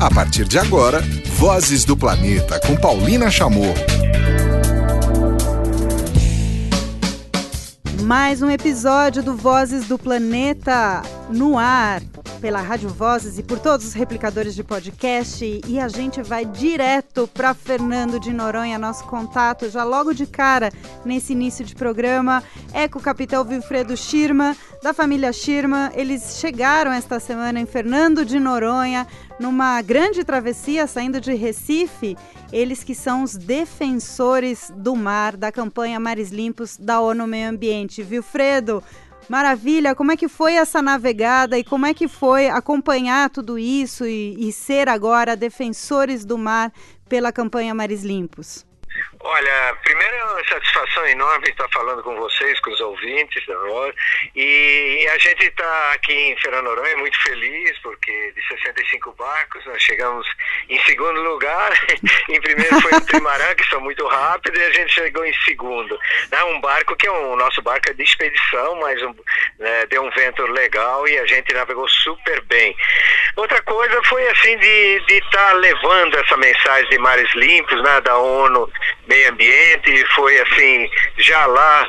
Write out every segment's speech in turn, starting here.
A partir de agora, Vozes do Planeta com Paulina Chamorro. Mais um episódio do Vozes do Planeta no ar pela Rádio Vozes e por todos os replicadores de podcast. E a gente vai direto para Fernando de Noronha, nosso contato, já logo de cara nesse início de programa, é com o capitão Wilfredo Schirma, da família Schirma. Eles chegaram esta semana em Fernando de Noronha, numa grande travessia saindo de Recife. Eles que são os defensores do mar da campanha Mares Limpos da ONU Meio Ambiente. Wilfredo, Maravilha, como é que foi essa navegada e como é que foi acompanhar tudo isso e, e ser agora defensores do mar pela campanha Mares Limpos? Olha, primeiro é uma satisfação enorme estar falando com vocês, com os ouvintes da. E a gente está aqui em Fernando Noronha muito feliz, porque de 65 barcos nós chegamos em segundo lugar. em primeiro foi o Trimarã, que são muito rápidos, e a gente chegou em segundo. É um barco que é um, o nosso barco é de expedição, mas um, né, deu um vento legal e a gente navegou super bem. Outra coisa foi assim de estar tá levando essa mensagem de mares limpos, né, da ONU Meio Ambiente, foi assim, já lá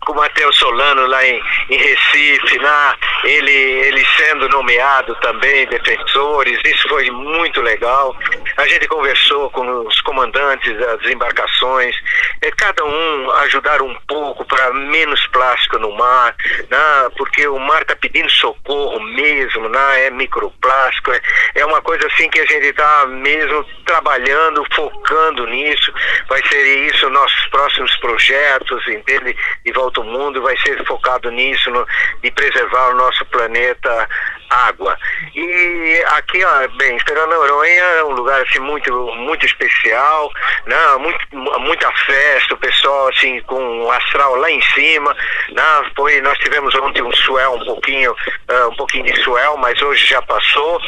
com o Matheus Solano lá em, em Recife, na, ele, ele sendo nomeado também defensores, isso foi muito legal. A gente conversou com os comandantes das embarcações, é, cada um ajudar um pouco para menos plástico no mar, né, porque o mar está pedindo socorro mesmo, né, é microplástico, é, é uma coisa assim que a gente está mesmo trabalhando, focando nisso, vai ser isso nossos próximos projetos, entende? De volta ao mundo vai ser focado nisso, no, de preservar o nosso planeta água. E aqui, ó, bem, Fernando Noronha é um lugar muito, muito especial, né? Muito, muita festa, o pessoal assim com o astral lá em cima, né? Foi, nós tivemos ontem um swell um pouquinho, uh, um pouquinho de swell, mas hoje já passou.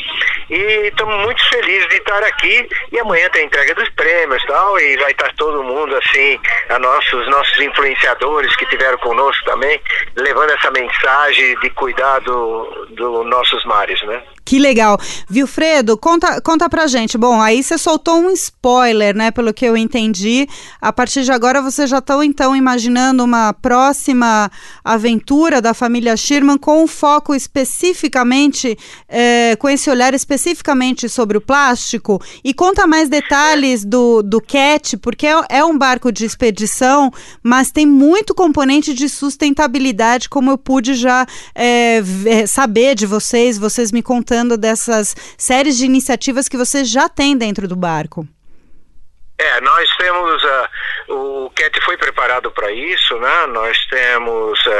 E estamos muito felizes de estar aqui. E amanhã tem a entrega dos prêmios tal, e vai estar todo mundo assim, a nossos, nossos influenciadores que tiveram conosco também, levando essa mensagem de cuidado do nossos mares, né? Que legal. Vilfredo, conta, conta pra gente. Bom, aí você soltou um spoiler, né? Pelo que eu entendi. A partir de agora você já está então imaginando uma próxima aventura da família Sherman com um foco especificamente, é, com esse olhar especificamente sobre o plástico. E conta mais detalhes do, do CAT, porque é, é um barco de expedição, mas tem muito componente de sustentabilidade, como eu pude já é, saber de vocês, vocês me contando dessas séries de iniciativas que você já tem dentro do barco. É, nós temos uh, o CAT foi preparado para isso, né? Nós temos uh,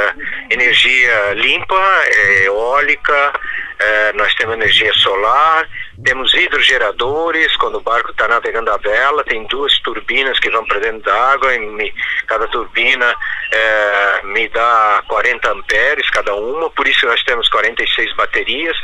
energia limpa, é, eólica, uh, nós temos energia solar, temos hidrogeradores, quando o barco está navegando a vela, tem duas turbinas que vão para dentro da água, e cada turbina é, me dá 40 amperes cada uma, por isso nós temos 46 baterias.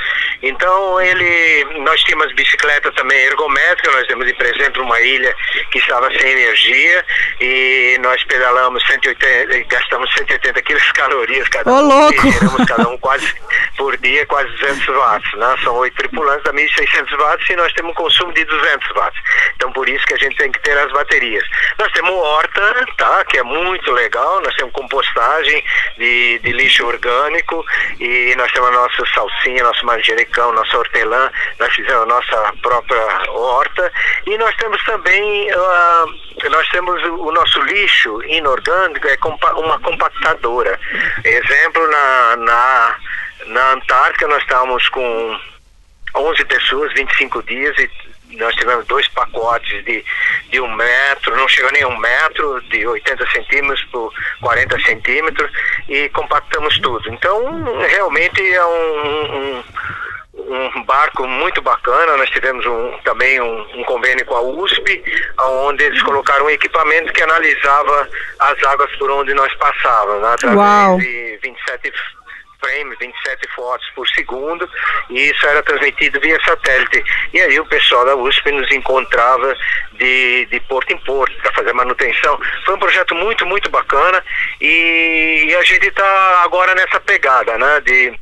Então ele, nós tínhamos bicicleta também ergométrica, nós temos, por exemplo, uma ilha que estava sem energia e nós pedalamos 180, gastamos 180 quilos calorias cada Ô, um, louco. e cada um quase por dia, quase 200 watts, né? São oito tripulantes, dá 1.600 watts e nós temos um consumo de 200 watts. Então por isso que a gente tem que ter as baterias. Nós temos horta, tá? Que é muito legal, nós temos compostagem de, de lixo orgânico e nós temos a nossa salsinha, nosso manjericão, nossa hortelã, nós fizemos a nossa própria horta e nós temos também uh, nós temos o nosso lixo inorgânico é uma compactadora. Exemplo na, na na Antártica nós estávamos com 11 pessoas, 25 dias, e nós tivemos dois pacotes de, de um metro, não chegou nem um metro, de 80 centímetros por 40 centímetros, e compactamos tudo. Então, realmente é um, um um barco muito bacana. Nós tivemos um, também um, um, convênio com a USP, onde eles colocaram um equipamento que analisava as águas por onde nós passávamos, né, através Uau. de 27 frame, 27 fotos por segundo, e isso era transmitido via satélite. E aí o pessoal da USP nos encontrava de, de porto em porto para fazer manutenção. Foi um projeto muito, muito bacana e a gente está agora nessa pegada, né, de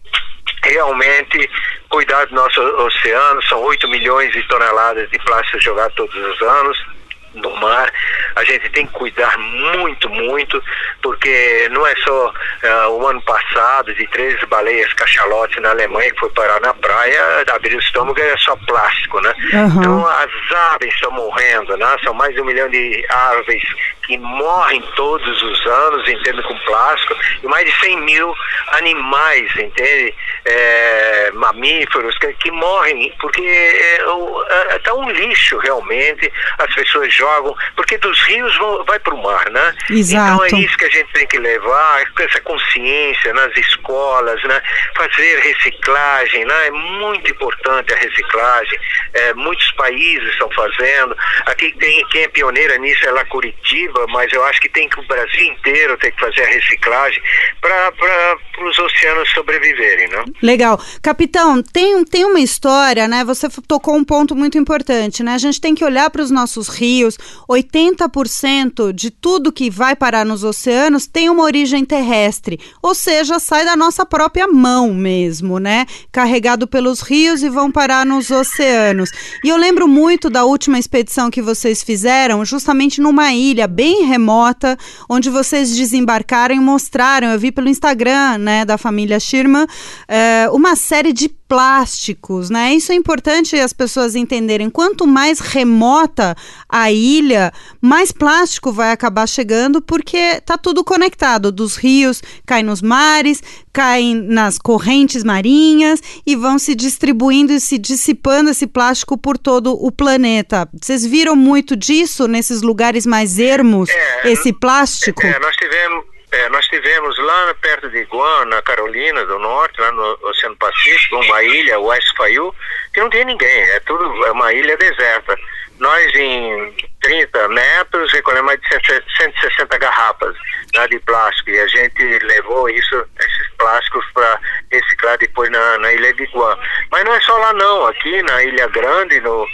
realmente cuidar do nosso oceano. São 8 milhões de toneladas de plástico jogado todos os anos no mar. A gente tem que cuidar muito, muito, porque não é só uh, o ano passado de três baleias cachalotes na Alemanha que foi parar na praia, abrir o estômago é só plástico, né? Uhum. Então as aves estão morrendo, né? São mais de um milhão de aves que morrem todos os anos, entende, com plástico, e mais de 100 mil animais, entende? É, mamíferos que, que, morrem porque está é, é, tá um lixo realmente, as pessoas jogam, porque dos rios vão, vai para o mar, né? Exato. Então é isso que a gente tem que levar, essa consciência nas escolas, né? Fazer reciclagem, né? É muito importante a reciclagem, é, muitos países estão fazendo, aqui tem, quem é pioneira nisso é lá Curitiba, mas eu acho que tem que o Brasil inteiro tem que fazer a reciclagem para os oceanos sobreviverem, né? Legal. Capitão, tem, tem uma história, né? Você tocou um ponto muito importante, né? A gente tem que olhar para os nossos rios. 80% de tudo que vai parar nos oceanos tem uma origem terrestre, ou seja, sai da nossa própria mão mesmo, né? Carregado pelos rios e vão parar nos oceanos. E eu lembro muito da última expedição que vocês fizeram, justamente numa ilha bem remota, onde vocês desembarcaram e mostraram, eu vi pelo Instagram, né, da família Schirman, é, uma série de plásticos, né? Isso é importante as pessoas entenderem. Quanto mais remota a ilha, mais plástico vai acabar chegando, porque tá tudo conectado. Dos rios cai nos mares, caem nas correntes marinhas e vão se distribuindo e se dissipando esse plástico por todo o planeta. Vocês viram muito disso nesses lugares mais ermos, é, esse plástico? É, nós tivemos é, nós tivemos lá perto de Guam, na Carolina do Norte, lá no Oceano Pacífico, uma ilha, West Fayou, que não tem ninguém, é tudo é uma ilha deserta. Nós, em 30 metros, recolhemos mais de 160 garrafas né, de plástico e a gente levou isso, esses plásticos para reciclar depois na, na, ilha de Guam. Mas não é só lá não, aqui na Ilha Grande, no,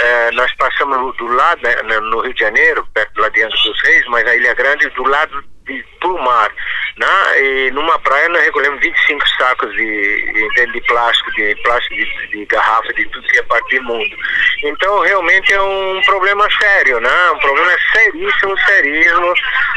é, nós passamos do lado, né, no Rio de Janeiro, perto lá de Angra dos Reis, mas a Ilha Grande do lado para o mar. Né? E numa praia nós recolhemos 25 sacos de, de, plástico, de plástico de, de, garrafa, de tudo que é parte do mundo. Então realmente é um problema sério, né? Um problema seríssimo, seríssimo,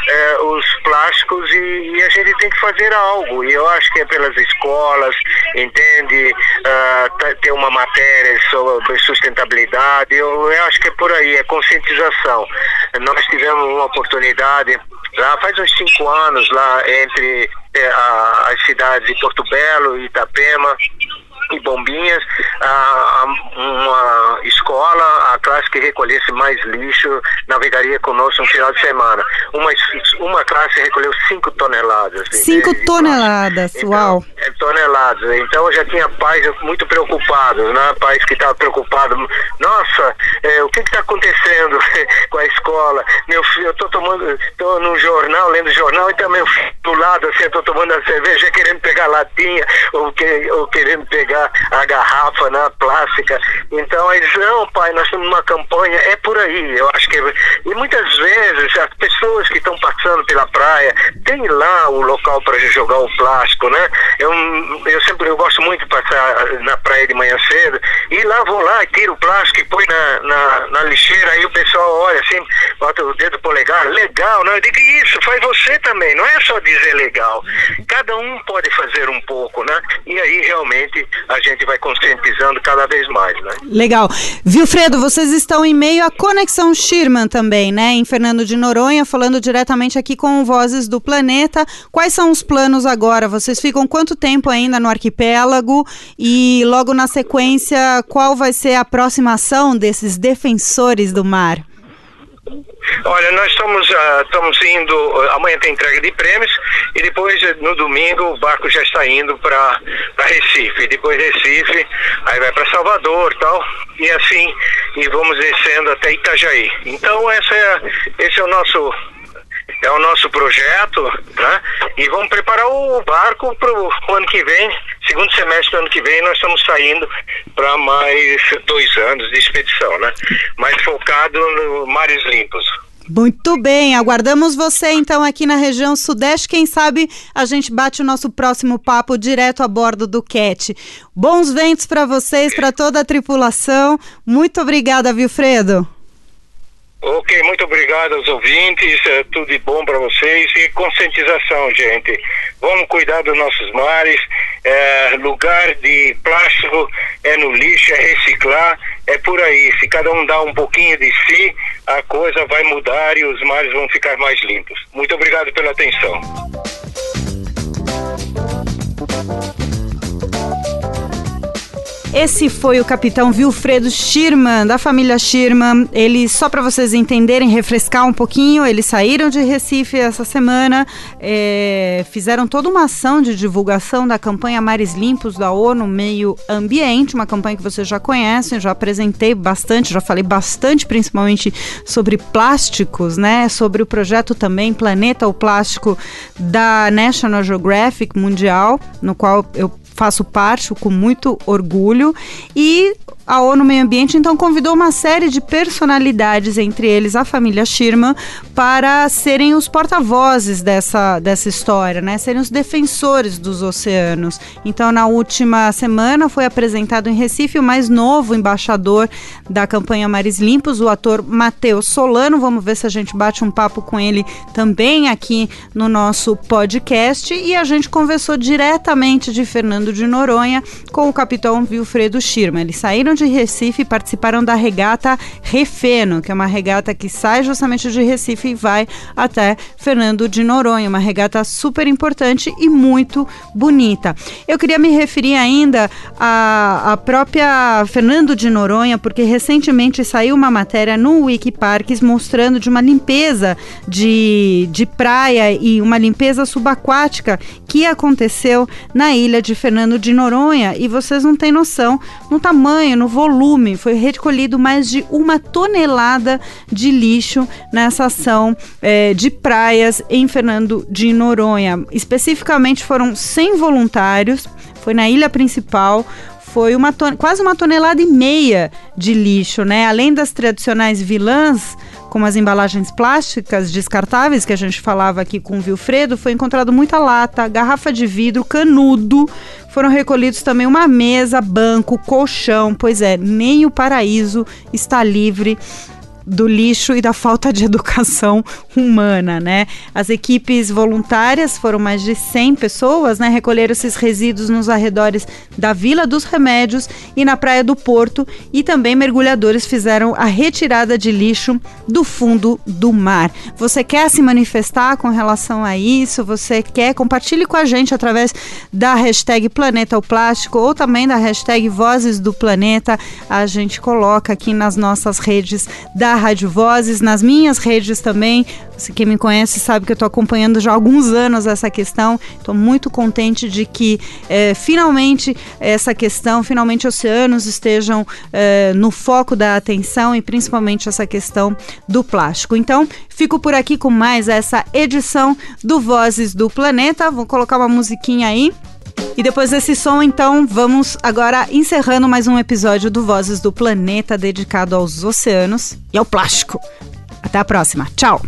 é, os plásticos e, e, a gente tem que fazer algo. E eu acho que é pelas escolas, entende? Uh, ter uma matéria sobre sustentabilidade, eu, eu acho que é por aí, é conscientização. Nós tivemos uma oportunidade lá faz uns cinco anos, lá entre é, a, as cidades de Porto Belo Itapema, e Bombinhas, a, uma escola, a classe que recolhesse mais lixo, navegaria conosco no final de semana. Uma, uma classe recolheu 5 toneladas. 5 toneladas, então, uau! É, toneladas. Então já tinha pais muito preocupados, né? Pais que estavam preocupados. Nossa, é, o que está acontecendo com a escola? Meu filho, eu estou tomando, estou no jornal, lendo jornal, e também do lado, assim, eu estou tomando a cerveja, querendo pegar latinha, ou, que, ou querendo pegar a garrafa na né, plástica. Então eles, não, pai, nós estamos numa campanha, é por aí. Eu acho que. E muitas vezes as pessoas que estão passando pela praia tem lá o local para jogar o plástico, né? Eu, eu sempre eu gosto muito de passar na praia de manhã cedo e lá vou lá e tiro o plástico e põe na, na, na lixeira, aí o pessoal olha assim, bota o dedo polegar, legal, né? Eu digo isso, faz você também, não é só dizer legal. Cada um pode fazer um pouco, né? E aí realmente a gente vai conscientizando cada vez mais, né? Legal. Vilfredo, vocês estão em meio à Conexão Schirman também, né? Em Fernando de Noronha, falando diretamente aqui com Vozes do Planeta. Quais são os planos agora? Vocês ficam quanto tempo ainda no arquipélago? E logo na sequência, qual vai ser a aproximação desses defensores do mar? Olha, nós estamos, uh, estamos indo. Uh, amanhã tem entrega de prêmios e depois, no domingo, o barco já está indo para Recife. Depois Recife, aí vai para Salvador tal. E assim, e vamos descendo até Itajaí. Então, essa é, esse é o nosso é o nosso projeto, né? E vamos preparar o barco para o ano que vem, segundo semestre do ano que vem, nós estamos saindo para mais dois anos de expedição, né? Mais focado no mares limpos. Muito bem, aguardamos você então aqui na região sudeste. Quem sabe a gente bate o nosso próximo papo direto a bordo do CAT. Bons ventos para vocês, para toda a tripulação. Muito obrigada, Vilfredo. Ok, muito obrigado aos ouvintes, é tudo de bom para vocês e conscientização, gente. Vamos cuidar dos nossos mares, é, lugar de plástico é no lixo, é reciclar, é por aí. Se cada um dá um pouquinho de si, a coisa vai mudar e os mares vão ficar mais limpos. Muito obrigado pela atenção. Esse foi o capitão Wilfredo Schirman, da família Schirman. Ele, só para vocês entenderem, refrescar um pouquinho, eles saíram de Recife essa semana, é, fizeram toda uma ação de divulgação da campanha Mares Limpos da ONU Meio Ambiente, uma campanha que vocês já conhecem, já apresentei bastante, já falei bastante, principalmente sobre plásticos, né? Sobre o projeto também Planeta o Plástico da National Geographic Mundial, no qual eu faço parte com muito orgulho e a ONU Meio Ambiente então convidou uma série de personalidades, entre eles a família Schirman, para serem os porta-vozes dessa, dessa história, né? Serem os defensores dos oceanos. Então, na última semana foi apresentado em Recife o mais novo embaixador da campanha Mares Limpos, o ator Matheus Solano. Vamos ver se a gente bate um papo com ele também aqui no nosso podcast. E a gente conversou diretamente de Fernando de Noronha com o capitão Wilfredo Schirman. Eles saíram de Recife e participaram da regata Refeno, que é uma regata que sai justamente de Recife e vai até Fernando de Noronha, uma regata super importante e muito bonita. Eu queria me referir ainda à, à própria Fernando de Noronha, porque recentemente saiu uma matéria no Wikiparks mostrando de uma limpeza de, de praia e uma limpeza subaquática que aconteceu na ilha de Fernando de Noronha e vocês não têm noção no tamanho, no volume. Foi recolhido mais de uma tonelada de lixo nessa ação é, de praias em Fernando de Noronha. Especificamente foram 100 voluntários, foi na ilha principal, foi uma quase uma tonelada e meia de lixo, né? Além das tradicionais vilãs, como as embalagens plásticas descartáveis que a gente falava aqui com o Vilfredo, foi encontrado muita lata, garrafa de vidro, canudo. Foram recolhidos também uma mesa, banco, colchão. Pois é, nem o paraíso está livre do lixo e da falta de educação humana, né? As equipes voluntárias foram mais de 100 pessoas, né? Recolheram esses resíduos nos arredores da Vila dos Remédios e na Praia do Porto e também mergulhadores fizeram a retirada de lixo do fundo do mar. Você quer se manifestar com relação a isso? Você quer? Compartilhe com a gente através da hashtag Planeta o Plástico ou também da hashtag Vozes do Planeta. A gente coloca aqui nas nossas redes da da Rádio Vozes, nas minhas redes também. Quem me conhece sabe que eu estou acompanhando já há alguns anos essa questão. Estou muito contente de que é, finalmente essa questão, finalmente oceanos estejam é, no foco da atenção e principalmente essa questão do plástico. Então, fico por aqui com mais essa edição do Vozes do Planeta. Vou colocar uma musiquinha aí. E depois desse som, então, vamos agora encerrando mais um episódio do Vozes do Planeta dedicado aos oceanos e ao plástico. Até a próxima. Tchau!